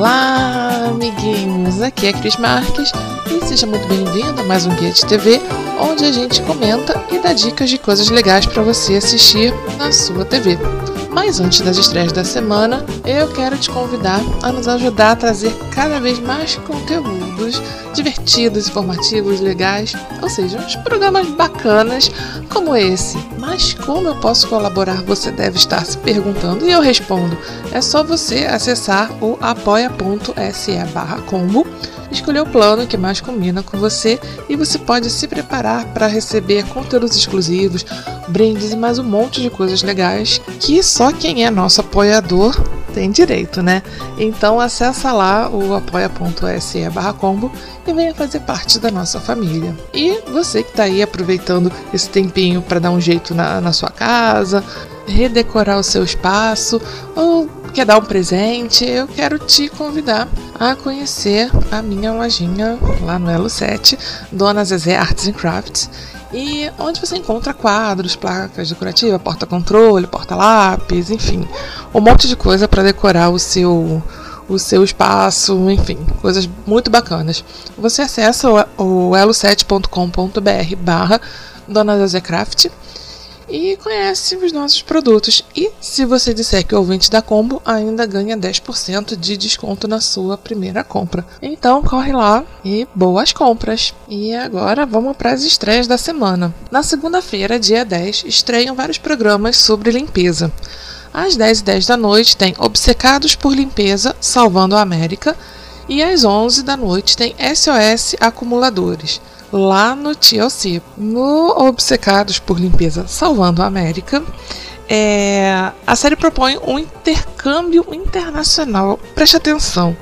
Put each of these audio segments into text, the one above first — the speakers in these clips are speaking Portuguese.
Olá, amiguinhos! Aqui é Cris Marques e seja muito bem-vindo a mais um Guia de TV, onde a gente comenta e dá dicas de coisas legais para você assistir na sua TV. Mas antes das estreias da semana, eu quero te convidar a nos ajudar a trazer cada vez mais conteúdos divertidos, informativos, legais, ou seja, uns programas bacanas como esse. Mas como eu posso colaborar? Você deve estar se perguntando e eu respondo. É só você acessar o apoia.se/combo escolher o plano que mais combina com você e você pode se preparar para receber conteúdos exclusivos, brindes e mais um monte de coisas legais que só quem é nosso apoiador tem direito, né? Então acessa lá o apoia.se combo e venha fazer parte da nossa família. E você que está aí aproveitando esse tempinho para dar um jeito na, na sua casa, redecorar o seu espaço ou quer dar um presente, eu quero te convidar a conhecer a minha lojinha lá no Elo 7, Dona Zezé Arts and Crafts, e onde você encontra quadros, placas decorativas, porta-controle, porta-lápis, enfim, um monte de coisa para decorar o seu o seu espaço, enfim, coisas muito bacanas. Você acessa o, o elo7.com.br barra Dona Zezé Craft e conhece os nossos produtos. E se você disser que o ouvinte da Combo, ainda ganha 10% de desconto na sua primeira compra. Então corre lá e boas compras. E agora vamos para as estreias da semana. Na segunda-feira, dia 10, estreiam vários programas sobre limpeza. Às 10h10 da noite tem Obcecados por Limpeza, Salvando a América. E às 11 da noite tem SOS Acumuladores lá no TLC. No Obcecados por Limpeza Salvando a América, é, a série propõe um intercâmbio internacional. Preste atenção.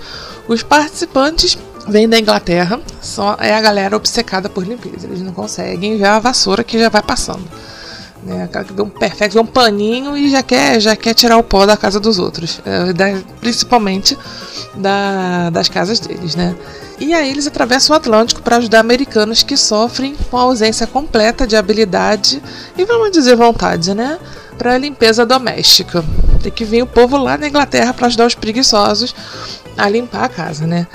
Os participantes vêm da Inglaterra, só é a galera obcecada por limpeza. Eles não conseguem ver a vassoura que já vai passando. Né? Aquela que vê um vê um paninho e já quer, já quer tirar o pó da casa dos outros. É, da, principalmente da, das casas deles, né? E aí eles atravessam o Atlântico para ajudar americanos que sofrem com a ausência completa de habilidade e vamos dizer vontade, né? Para a limpeza doméstica. Tem que vir o povo lá na Inglaterra para ajudar os preguiçosos a limpar a casa, né?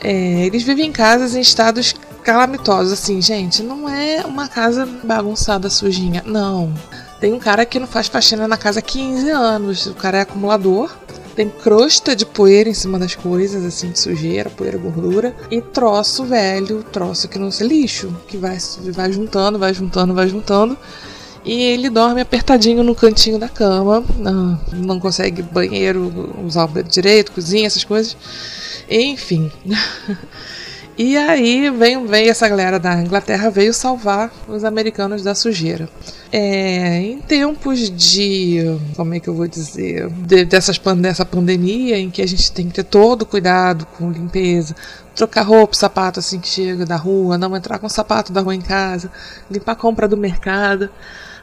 É, eles vivem em casas em estados calamitosos, assim, gente. Não é uma casa bagunçada, sujinha. Não. Tem um cara que não faz faxina na casa há 15 anos. O cara é acumulador tem crosta de poeira em cima das coisas, assim, de sujeira, poeira, gordura. E troço velho, troço que não se lixo, que vai, vai juntando, vai juntando, vai juntando. E ele dorme apertadinho no cantinho da cama, não, não consegue banheiro, usar o banheiro direito, cozinha, essas coisas. Enfim. E aí vem, vem essa galera da Inglaterra veio salvar os americanos da sujeira. É, em tempos de. Como é que eu vou dizer? De, dessas, dessa pandemia em que a gente tem que ter todo cuidado com limpeza, trocar roupa, sapato assim que chega da rua, não entrar com sapato da rua em casa, limpar a compra do mercado.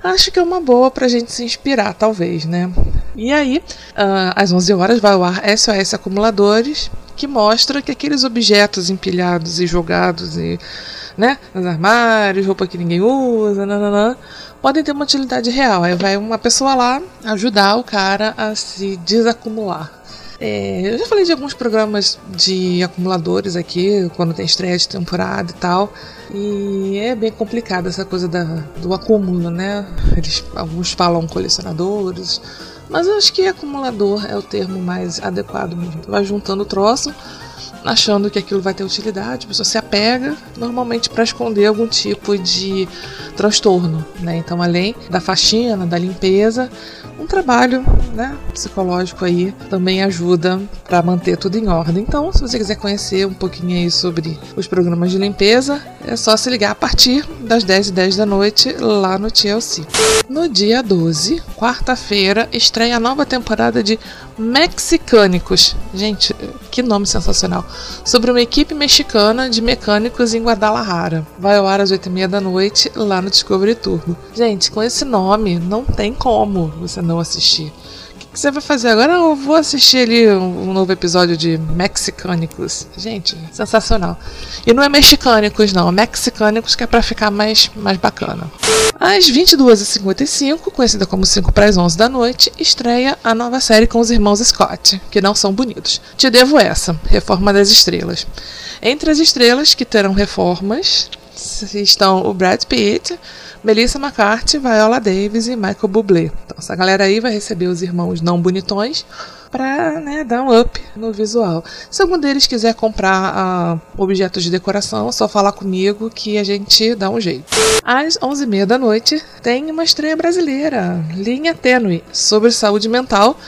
Acho que é uma boa pra gente se inspirar, talvez, né? E aí, uh, às 11 horas vai ao ar SOS Acumuladores, que mostra que aqueles objetos empilhados e jogados e, né, nos armários, roupa que ninguém usa, nananã, podem ter uma utilidade real. Aí vai uma pessoa lá ajudar o cara a se desacumular. É, eu já falei de alguns programas de acumuladores aqui, quando tem estreia de temporada e tal. E é bem complicado essa coisa da, do acúmulo, né? Eles, alguns falam colecionadores, Mas eu acho que acumulador é o termo mais adequado mesmo. Vai juntando o troço, achando que aquilo vai ter utilidade, a pessoa se apega, normalmente para esconder algum tipo de transtorno, né? Então, além da faxina, da limpeza, um trabalho né, psicológico aí também ajuda para manter tudo em ordem. Então, se você quiser conhecer um pouquinho aí sobre os programas de limpeza, é só se ligar a partir das 10 e 10 da noite lá no TLC. No dia 12, quarta-feira, estreia a nova temporada de Mexicânicos. Gente, que nome sensacional. Sobre uma equipe mexicana de mecânicos em Guadalajara. Vai ao ar às 8h30 da noite lá no Discovery Turbo. Gente, com esse nome, não tem como você não assistir que você vai fazer agora? Eu vou assistir ali um, um novo episódio de Mexicânicos. Gente, sensacional. E não é Mexicânicos, não. É Mexicânicos que é pra ficar mais, mais bacana. Às 22h55, conhecida como 5 para as 11 da noite, estreia a nova série com os irmãos Scott, que não são bonitos. Te devo essa, Reforma das Estrelas. Entre as estrelas que terão reformas estão o Brad Pitt, Melissa McCarthy, Viola Davis e Michael Bublé. Então, essa galera aí vai receber os irmãos não bonitões para né, dar um up no visual. Se algum deles quiser comprar uh, objetos de decoração, é só falar comigo que a gente dá um jeito. Às 11h30 da noite tem uma estreia brasileira, Linha Tênue, sobre saúde mental,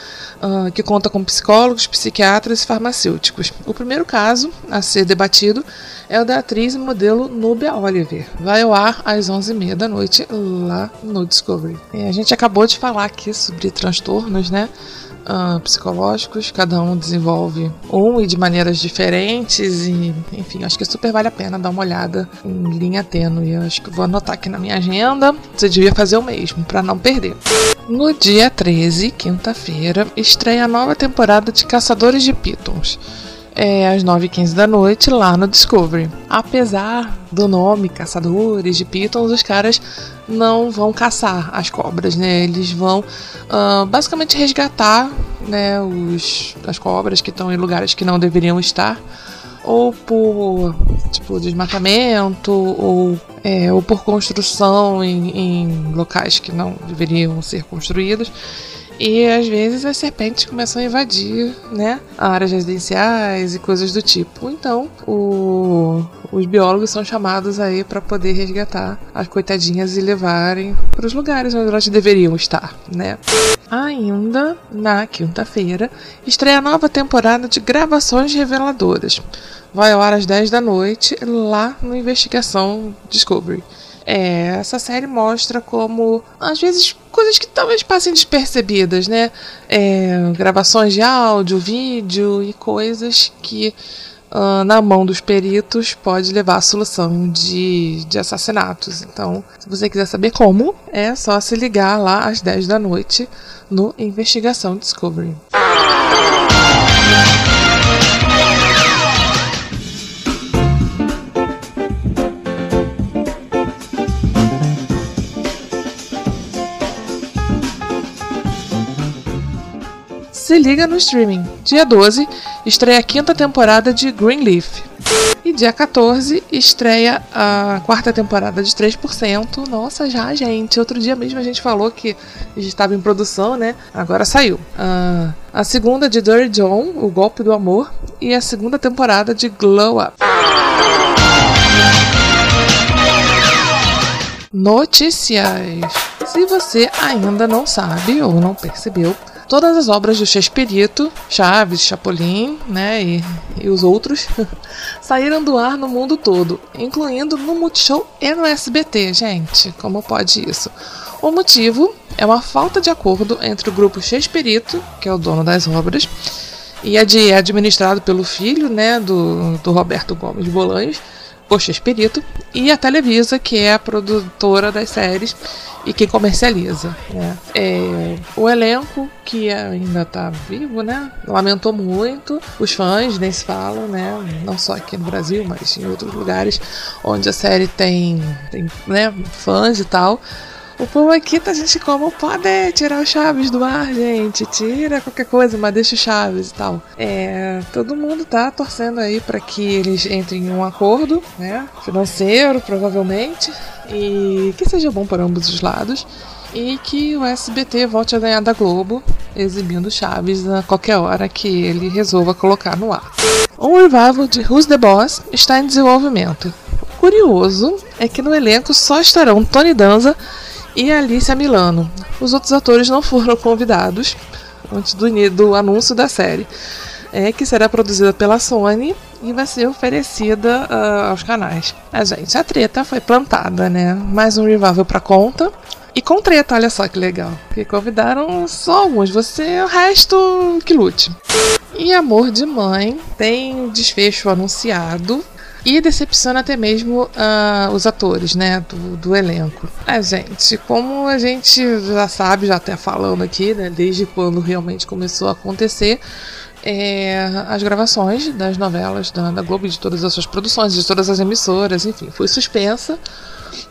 uh, que conta com psicólogos, psiquiatras e farmacêuticos. O primeiro caso a ser debatido é o da atriz e modelo Nubia Oliver. Vai ao ar às 11h30 da noite lá no Discovery. E a gente acabou de falar aqui sobre transtornos, né? Uh, psicológicos, cada um desenvolve um e de maneiras diferentes e, enfim, acho que super vale a pena dar uma olhada em linha tênue. Eu acho que vou anotar aqui na minha agenda. Você devia fazer o mesmo para não perder. No dia 13, quinta-feira, estreia a nova temporada de Caçadores de Pitons é, às 9h15 da noite lá no Discovery. Apesar do nome Caçadores de Pitons, os caras não vão caçar as cobras, né? Eles vão uh, basicamente resgatar né, os, as cobras que estão em lugares que não deveriam estar ou por tipo desmatamento ou, é, ou por construção em, em locais que não deveriam ser construídos e às vezes as serpentes começam a invadir, né, áreas residenciais e coisas do tipo. Então, o, os biólogos são chamados aí para poder resgatar as coitadinhas e levarem para os lugares onde elas deveriam estar, né? Ainda na quinta-feira, estreia a nova temporada de gravações reveladoras. Vai ao ar às 10 da noite lá no Investigação Discovery. É, essa série mostra como, às vezes, coisas que talvez passem despercebidas, né? É, gravações de áudio, vídeo e coisas que, uh, na mão dos peritos, pode levar à solução de, de assassinatos. Então, se você quiser saber como, é só se ligar lá às 10 da noite no Investigação Discovery. Se liga no streaming. Dia 12 estreia a quinta temporada de Greenleaf. E dia 14 estreia a quarta temporada de 3%. Nossa, já, gente. Outro dia mesmo a gente falou que estava em produção, né? Agora saiu. Uh, a segunda de Dirty John, O Golpe do Amor. E a segunda temporada de Glow Up. Notícias. Se você ainda não sabe ou não percebeu, Todas as obras do Chespirito, Chaves, Chapolin, né, e, e os outros, saíram do ar no mundo todo, incluindo no Multishow e no SBT, gente. Como pode isso? O motivo é uma falta de acordo entre o grupo Chespirito, que é o dono das obras, e é, de, é administrado pelo filho, né, do, do Roberto Gomes Bolanhos, o Chespirito, e a Televisa, que é a produtora das séries e quem comercializa. Né? É, o elenco, que ainda está vivo, né? lamentou muito. Os fãs nem se falam, né? não só aqui no Brasil, mas em outros lugares onde a série tem, tem né, fãs e tal. O povo aqui tá gente como pode tirar o Chaves do ar, gente. Tira qualquer coisa, mas deixa o Chaves e tal. É, todo mundo tá torcendo aí para que eles entrem em um acordo, né? Financeiro, provavelmente. E que seja bom para ambos os lados. E que o SBT volte a ganhar da Globo. exibindo Chaves a qualquer hora que ele resolva colocar no ar. Um revival de Who's the Boss está em desenvolvimento. Curioso é que no elenco só estarão Tony Danza e Alicia Milano. Os outros atores não foram convidados antes do, do anúncio da série, é, que será produzida pela Sony e vai ser oferecida uh, aos canais. A gente, a treta foi plantada, né? Mais um revival pra conta. E com treta, olha só que legal. Que convidaram só alguns, você, o resto que lute. E Amor de Mãe tem desfecho anunciado e decepciona até mesmo uh, os atores, né, do, do elenco. É, gente, como a gente já sabe, já até falando aqui, né, desde quando realmente começou a acontecer, é, as gravações das novelas da, da Globo, de todas as suas produções, de todas as emissoras, enfim, foi suspensa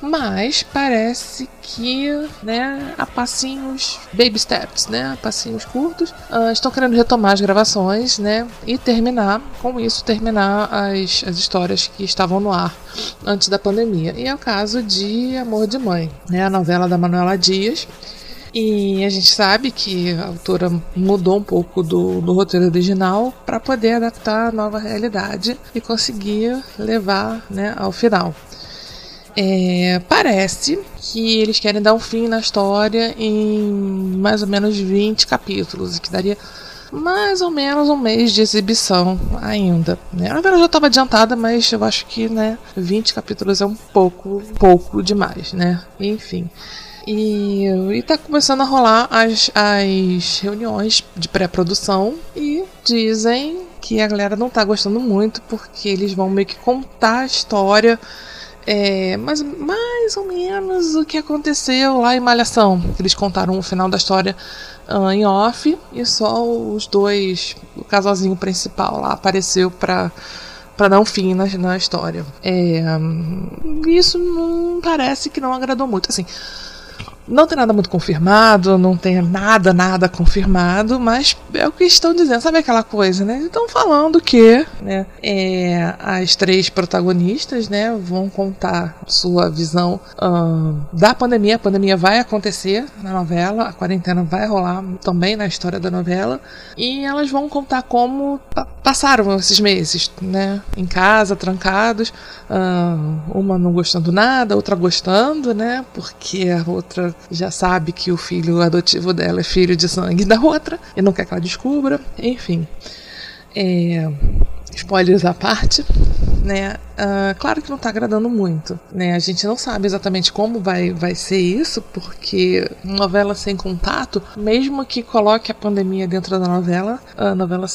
mas parece que, né, a passinhos, baby steps, né, a passinhos curtos, uh, estão querendo retomar as gravações, né, e terminar, com isso, terminar as, as histórias que estavam no ar antes da pandemia. E é o caso de Amor de Mãe, né, a novela da Manuela Dias, e a gente sabe que a autora mudou um pouco do, do roteiro original para poder adaptar a nova realidade e conseguir levar né, ao final. É, parece que eles querem dar um fim na história em mais ou menos 20 capítulos, que daria mais ou menos um mês de exibição ainda. Né? A novela já estava adiantada, mas eu acho que né, 20 capítulos é um pouco, pouco demais, né? Enfim. E, está começando a rolar as, as reuniões de pré-produção e dizem que a galera não está gostando muito porque eles vão meio que contar a história é, mas mais ou menos o que aconteceu lá em Malhação. Eles contaram o final da história uh, em off e só os dois, o casalzinho principal lá apareceu para para dar um fim na, na história. É, isso não parece que não agradou muito. Assim, não tem nada muito confirmado, não tem nada, nada confirmado, mas é o que estão dizendo. Sabe aquela coisa, né? Estão falando que né, é, as três protagonistas né, vão contar sua visão uh, da pandemia. A pandemia vai acontecer na novela, a quarentena vai rolar também na história da novela. E elas vão contar como passaram esses meses, né? Em casa, trancados. Uh, uma não gostando nada, outra gostando, né? Porque a outra já sabe que o filho adotivo dela é filho de sangue da outra e não quer que ela descubra. Enfim. É, spoilers à parte, né? Uh, claro que não está agradando muito, né? A gente não sabe exatamente como vai, vai ser isso, porque novela sem contato, mesmo que coloque a pandemia dentro da novela, a novela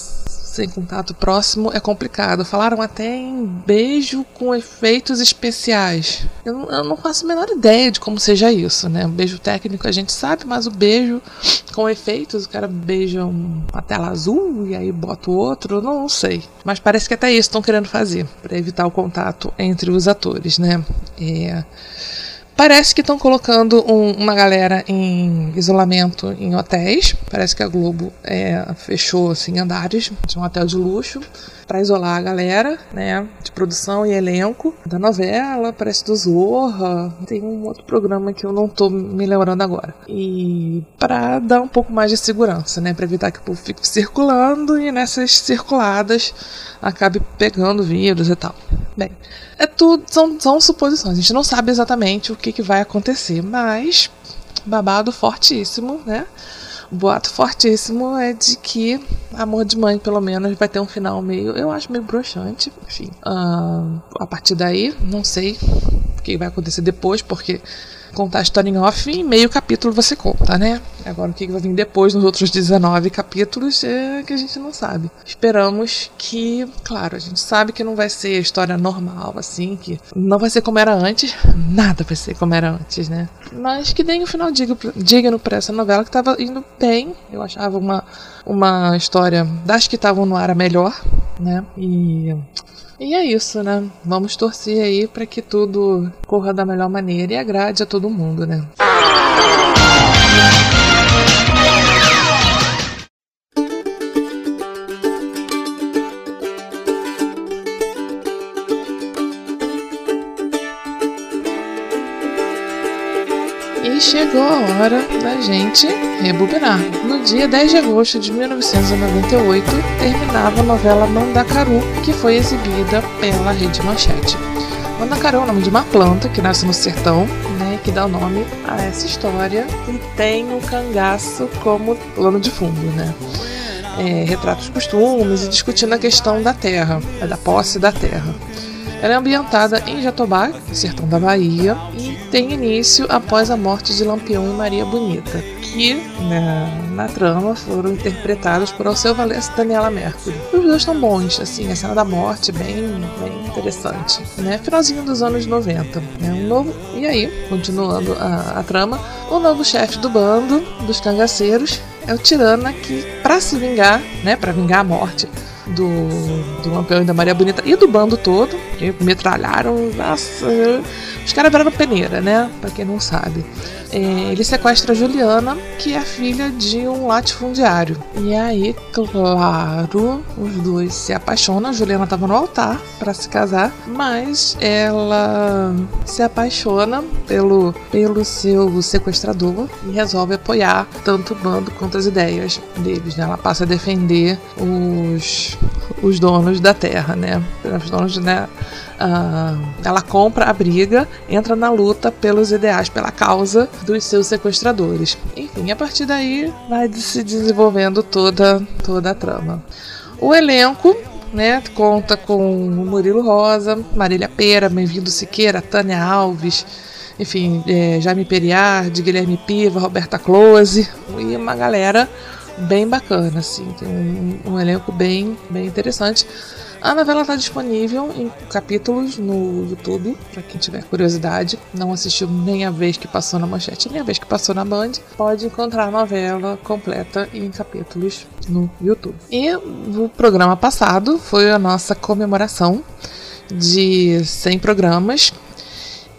sem contato próximo é complicado. Falaram até em beijo com efeitos especiais. Eu, eu não faço a menor ideia de como seja isso, né? O beijo técnico a gente sabe, mas o beijo com efeitos, o cara beija uma tela azul e aí bota o outro, não, não sei. Mas parece que até isso estão querendo fazer, para evitar o contato entre os atores, né? É. Parece que estão colocando um, uma galera em isolamento em hotéis. Parece que a Globo é, fechou assim, andares de um hotel de luxo para isolar a galera, né, de produção e elenco da novela, parece do Zorra, tem um outro programa que eu não tô me lembrando agora. E para dar um pouco mais de segurança, né, para evitar que o povo fique circulando e nessas circuladas acabe pegando vírus e tal. Bem, é tudo são, são suposições. A gente não sabe exatamente o que, que vai acontecer, mas babado fortíssimo, né? Boato fortíssimo é de que Amor de Mãe, pelo menos, vai ter um final meio, eu acho meio broxante. Enfim, uh, a partir daí, não sei o que vai acontecer depois, porque contar a história em off em meio capítulo você conta, né? Agora o que vai vir depois nos outros 19 capítulos é que a gente não sabe. Esperamos que, claro, a gente sabe que não vai ser a história normal, assim, que não vai ser como era antes, nada vai ser como era antes, né? Mas que deem um final digno para essa novela que estava indo bem. Eu achava uma, uma história das que estavam no ar a melhor, né? E e é isso, né? Vamos torcer aí para que tudo corra da melhor maneira e agrade a todo mundo, né? Chegou a hora da gente rebobinar. No dia 10 de agosto de 1998, terminava a novela Mandacaru, que foi exibida pela Rede Manchete. Mandacaru é o nome de uma planta que nasce no sertão, né, que dá o nome a essa história e tem o cangaço como plano de fundo, né? É, retrata os costumes e discutindo a questão da terra, da posse da terra. Ela é ambientada em Jatobá, sertão da Bahia, e tem início após a morte de Lampião e Maria Bonita, que né, na trama foram interpretados por Alceu Valença e Daniela Mercury. Os dois estão bons, assim, a cena da morte bem, bem interessante. Né? Finalzinho dos anos 90. Né? Um novo... E aí, continuando a, a trama, o novo chefe do bando dos cangaceiros é o Tirana que, para se vingar, né, para vingar a morte do, do Lampião e da Maria Bonita e do bando todo, metralharam. Nossa, os caras viraram peneira, né? Pra quem não sabe. É, ele sequestra a Juliana, que é filha de um latifundiário. E aí, claro, os dois se apaixonam. A Juliana estava no altar para se casar, mas ela se apaixona pelo, pelo seu sequestrador e resolve apoiar tanto o bando quanto as ideias deles. Né? Ela passa a defender os, os donos da terra, né? Os donos, né? Uh, ela compra a briga, entra na luta pelos ideais, pela causa dos seus sequestradores. Enfim, a partir daí vai se desenvolvendo toda, toda a trama. O elenco né, conta com Murilo Rosa, Marília Pera, Bem-vindo Siqueira, Tânia Alves, enfim, é, Jaime Periard, Guilherme Piva, Roberta Close e uma galera bem bacana, assim, tem um, um elenco bem, bem interessante. A novela está disponível em capítulos no YouTube, para quem tiver curiosidade. Não assistiu nem a vez que passou na manchete, nem a vez que passou na Band. Pode encontrar a novela completa em capítulos no YouTube. E o programa passado foi a nossa comemoração de 100 programas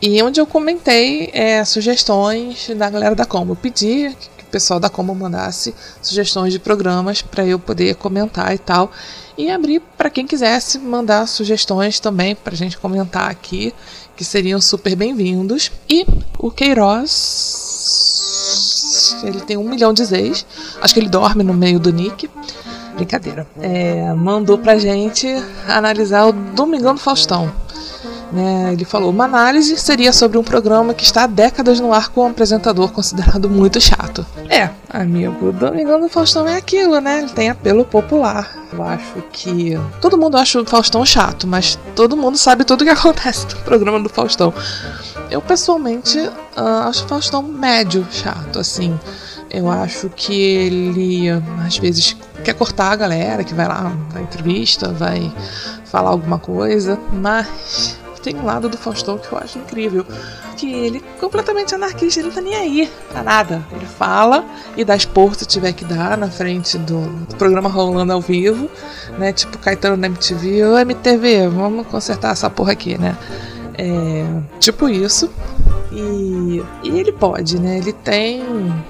e onde eu comentei é, sugestões da galera da Combo. Eu pedi pessoal da Combo mandasse sugestões de programas para eu poder comentar e tal e abrir para quem quisesse mandar sugestões também para a gente comentar aqui, que seriam super bem-vindos. E o Queiroz, ele tem um milhão de Z's, acho que ele dorme no meio do nick. Brincadeira. É, mandou pra gente analisar o Domingão do Faustão. Né, ele falou: uma análise seria sobre um programa que está há décadas no ar com um apresentador considerado muito chato. É, amigo, o Domingão do Faustão é aquilo, né? Ele tem apelo popular. Eu acho que. Todo mundo acha o Faustão chato, mas todo mundo sabe tudo o que acontece no programa do Faustão. Eu, pessoalmente, uh, acho o Faustão médio chato, assim. Eu acho que ele, às vezes, quer cortar a galera que vai lá na entrevista, vai falar alguma coisa, mas tem um lado do Faustão que eu acho incrível. Que ele completamente anarquista, ele não tá nem aí pra nada. Ele fala e dá esporro se tiver que dar na frente do, programa rolando ao vivo, né? Tipo Caetano na MTV, ô MTV, vamos consertar essa porra aqui, né? É, tipo isso. E, e, ele pode, né? Ele tem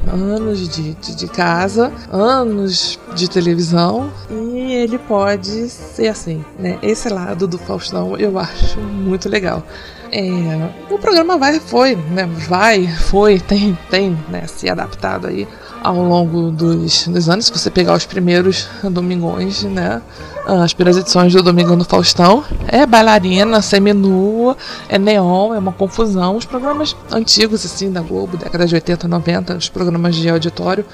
anos de, de, de, casa, anos de televisão e ele pode ser assim, né? Esse lado do Faustão eu acho muito legal. É, o programa vai, foi, né? Vai, foi, tem, tem, né? Se adaptado aí ao longo dos, dos anos. Se você pegar os primeiros domingões, né? As primeiras edições do Domingão do Faustão, é bailarina, seminua, é neon, é uma confusão. Os programas antigos, assim, da Globo, década de 80, 90, os programas de auditório,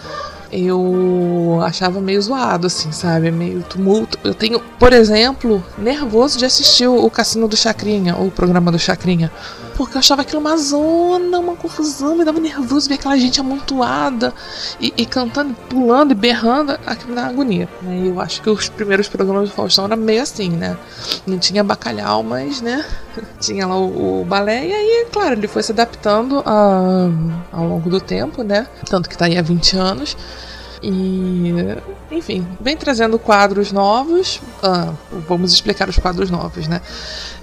eu achava meio zoado, assim, sabe? Meio tumulto. Eu tenho, por exemplo, nervoso de assistir o Cassino do Chacrinha, ou o programa do Chacrinha. Porque eu achava aquilo uma zona, uma confusão, me dava nervoso ver aquela gente amontoada e, e cantando, pulando e berrando, aquilo me dava agonia. Né? Eu acho que os primeiros programas do Faustão eram meio assim, né? Não tinha bacalhau, mas, né? Tinha lá o, o balé, e aí, claro, ele foi se adaptando a, ao longo do tempo, né? Tanto que tá aí há 20 anos. E, enfim, vem trazendo quadros novos. Ah, vamos explicar os quadros novos, né?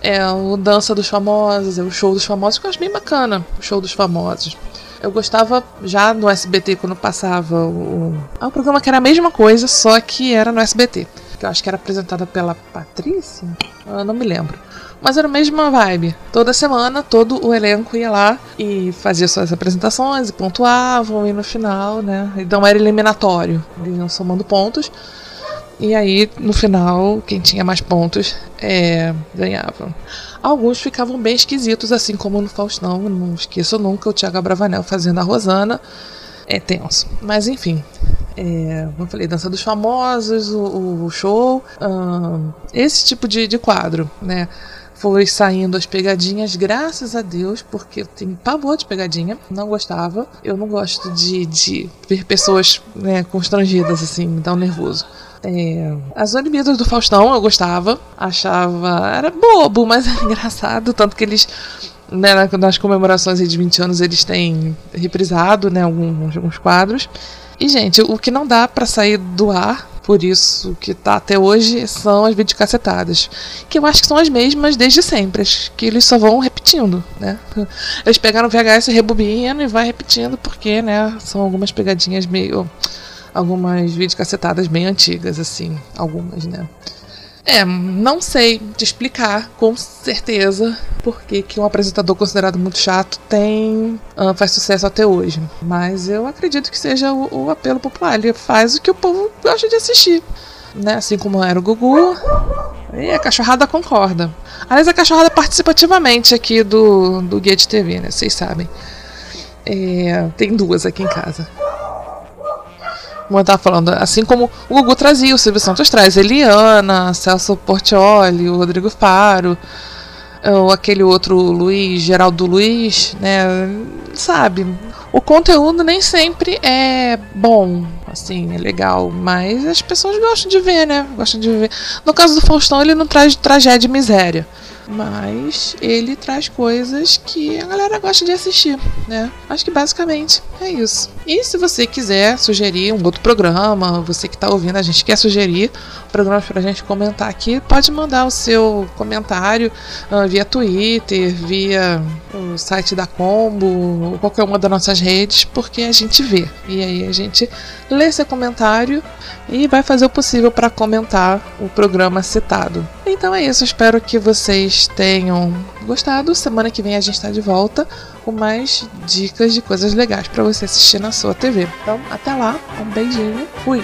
É o Dança dos Famosos, é o Show dos Famosos, que eu acho bem bacana, o Show dos Famosos. Eu gostava já no SBT quando passava o. Ah, um programa que era a mesma coisa, só que era no SBT. Que eu acho que era apresentada pela Patrícia. Eu não me lembro. Mas era a mesma vibe. Toda semana, todo o elenco ia lá e fazia suas apresentações e pontuavam, e no final, né? Então era eliminatório. Eles iam somando pontos. E aí, no final, quem tinha mais pontos é, ganhava. Alguns ficavam bem esquisitos, assim como no Faustão. Não esqueço nunca o Thiago Bravanel fazendo a Rosana. É tenso. Mas enfim. É, como eu falei, Dança dos Famosos, o, o show. esse tipo de, de quadro, né? Foi saindo as pegadinhas, graças a Deus, porque eu tenho pavor de pegadinha, não gostava. Eu não gosto de, de ver pessoas né, constrangidas, assim, me dá um nervoso. É, as Olimpíadas do Faustão eu gostava, achava. Era bobo, mas era engraçado, tanto que eles. Né, nas comemorações de 20 anos eles têm reprisado né, alguns, alguns quadros. E, gente, o que não dá para sair do ar por isso que tá até hoje são as videocassetadas. Que eu acho que são as mesmas desde sempre, que eles só vão repetindo, né? Eles pegaram o VHS rebobinam e vai repetindo porque, né, são algumas pegadinhas meio algumas videocassetadas bem antigas assim, algumas, né? É, não sei te explicar com certeza por que, um apresentador considerado muito chato tem uh, faz sucesso até hoje. Mas eu acredito que seja o, o, apelo popular. Ele faz o que o povo gosta de assistir. Né? Assim como era o Gugu. E a cachorrada concorda. Aliás, a cachorrada participa ativamente aqui do, do Guia de TV, né? Vocês sabem. É, tem duas aqui em casa como eu estava falando, assim como o Gugu trazia, o Silvio Santos traz Eliana, Celso Portioli, o Rodrigo Faro, ou aquele outro Luiz, Geraldo Luiz, né? Sabe? O conteúdo nem sempre é bom, assim, é legal, mas as pessoas gostam de ver, né? Gostam de ver. No caso do Faustão, ele não traz tragédia e miséria mas ele traz coisas que a galera gosta de assistir, né? Acho que basicamente é isso. E se você quiser sugerir um outro programa, você que está ouvindo, a gente quer sugerir programas para a gente comentar aqui, pode mandar o seu comentário uh, via Twitter, via o site da Combo, qualquer uma das nossas redes, porque a gente vê. E aí a gente lê seu comentário e vai fazer o possível para comentar o programa citado. Então é isso, espero que vocês tenham gostado. Semana que vem a gente está de volta com mais dicas de coisas legais para você assistir na sua TV. Então, até lá, um beijinho, fui!